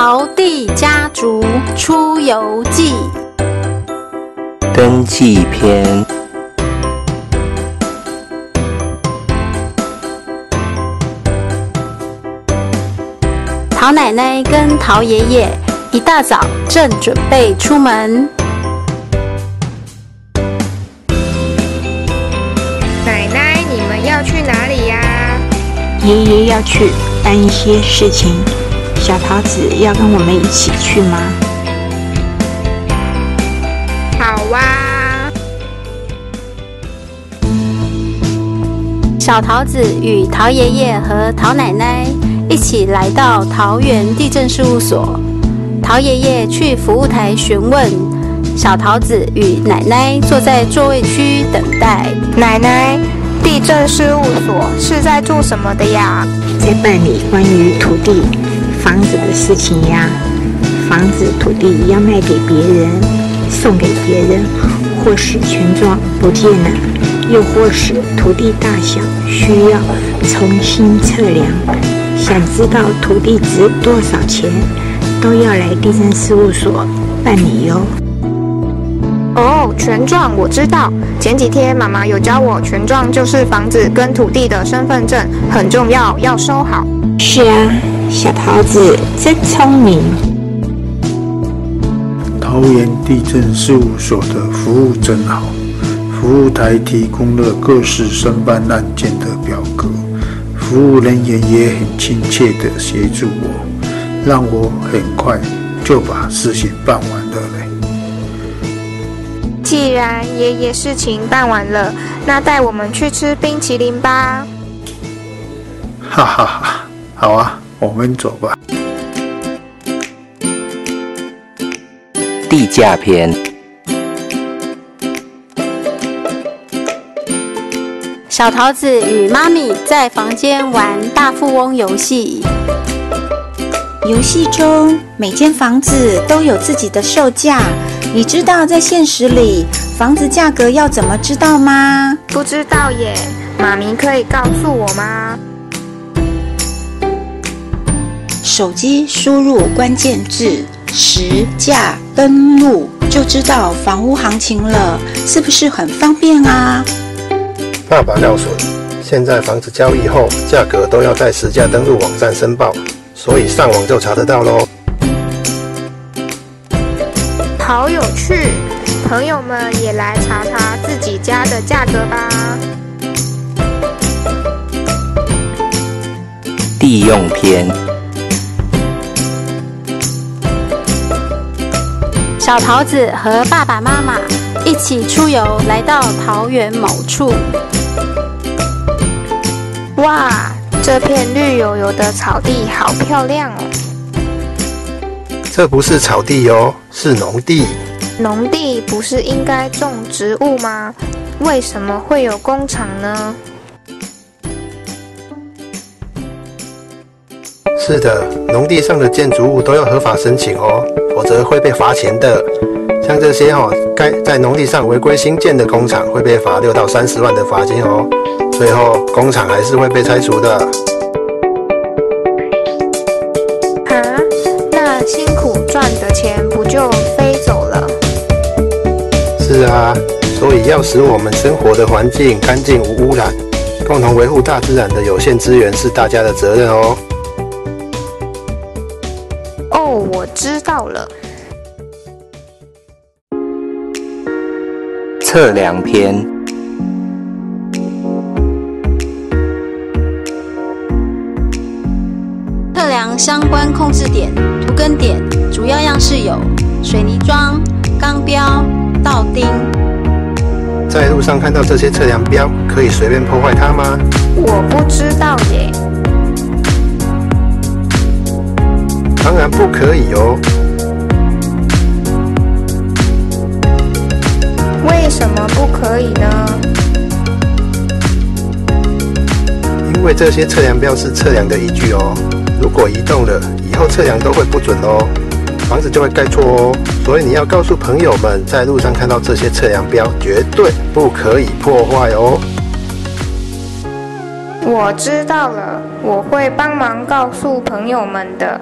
陶地家族出游记登记篇。陶奶奶跟陶爷爷一大早正准备出门。奶奶，你们要去哪里呀？爷爷要去办一些事情，小桃子要跟我们一起去吗？好哇。小桃子与陶爷爷和陶奶奶一起来到桃园地震事务所。陶爷爷去服务台询问，小桃子与奶奶坐在座位区等待。奶奶，地震事务所是在做什么的呀？在办理关于土地、房子的事情呀。房子、土地要卖给别人、送给别人，或是权状不见了，又或是土地大小需要重新测量，想知道土地值多少钱，都要来地震事务所办理哟。哦，权状我知道。前几天妈妈有教我，权状就是房子跟土地的身份证，很重要，要收好。是啊，小桃子真聪明。桃园地震事务所的服务真好，服务台提供了各式申办案件的表格，服务人员也很亲切的协助我，让我很快就把事情办完了嘞。既然爷爷事情办完了，那带我们去吃冰淇淋吧。哈哈哈，好啊，我们走吧。地价篇。小桃子与妈咪在房间玩大富翁游戏。游戏中每间房子都有自己的售价，你知道在现实里房子价格要怎么知道吗？不知道耶，妈咪可以告诉我吗？手机输入关键字“实价登录”，就知道房屋行情了，是不是很方便啊？爸爸告诉你，现在房子交易后，价格都要在实价登录网站申报，所以上网就查得到喽。好有趣，朋友们也来查查自己家的价格吧。地用篇。小桃子和爸爸妈妈一起出游，来到桃园某处。哇，这片绿油油的草地好漂亮哦！这不是草地哦，是农地。农地不是应该种植物吗？为什么会有工厂呢？是的，农地上的建筑物都要合法申请哦，否则会被罚钱的。像这些哦，该在农地上违规新建的工厂会被罚六到三十万的罚金哦。最后，工厂还是会被拆除的。啊，那辛苦赚的钱不就飞走了？是啊，所以要使我们生活的环境干净无污染，共同维护大自然的有限资源是大家的责任哦。知道了。测量篇。测量相关控制点、图根点，主要样式有水泥桩、钢标、道钉。在路上看到这些测量标，可以随便破坏它吗？我不知道耶。当然不可以哦。为什么不可以呢？因为这些测量标是测量的依据哦。如果移动了，以后测量都会不准哦，房子就会盖错哦。所以你要告诉朋友们，在路上看到这些测量标，绝对不可以破坏哦。我知道了，我会帮忙告诉朋友们的。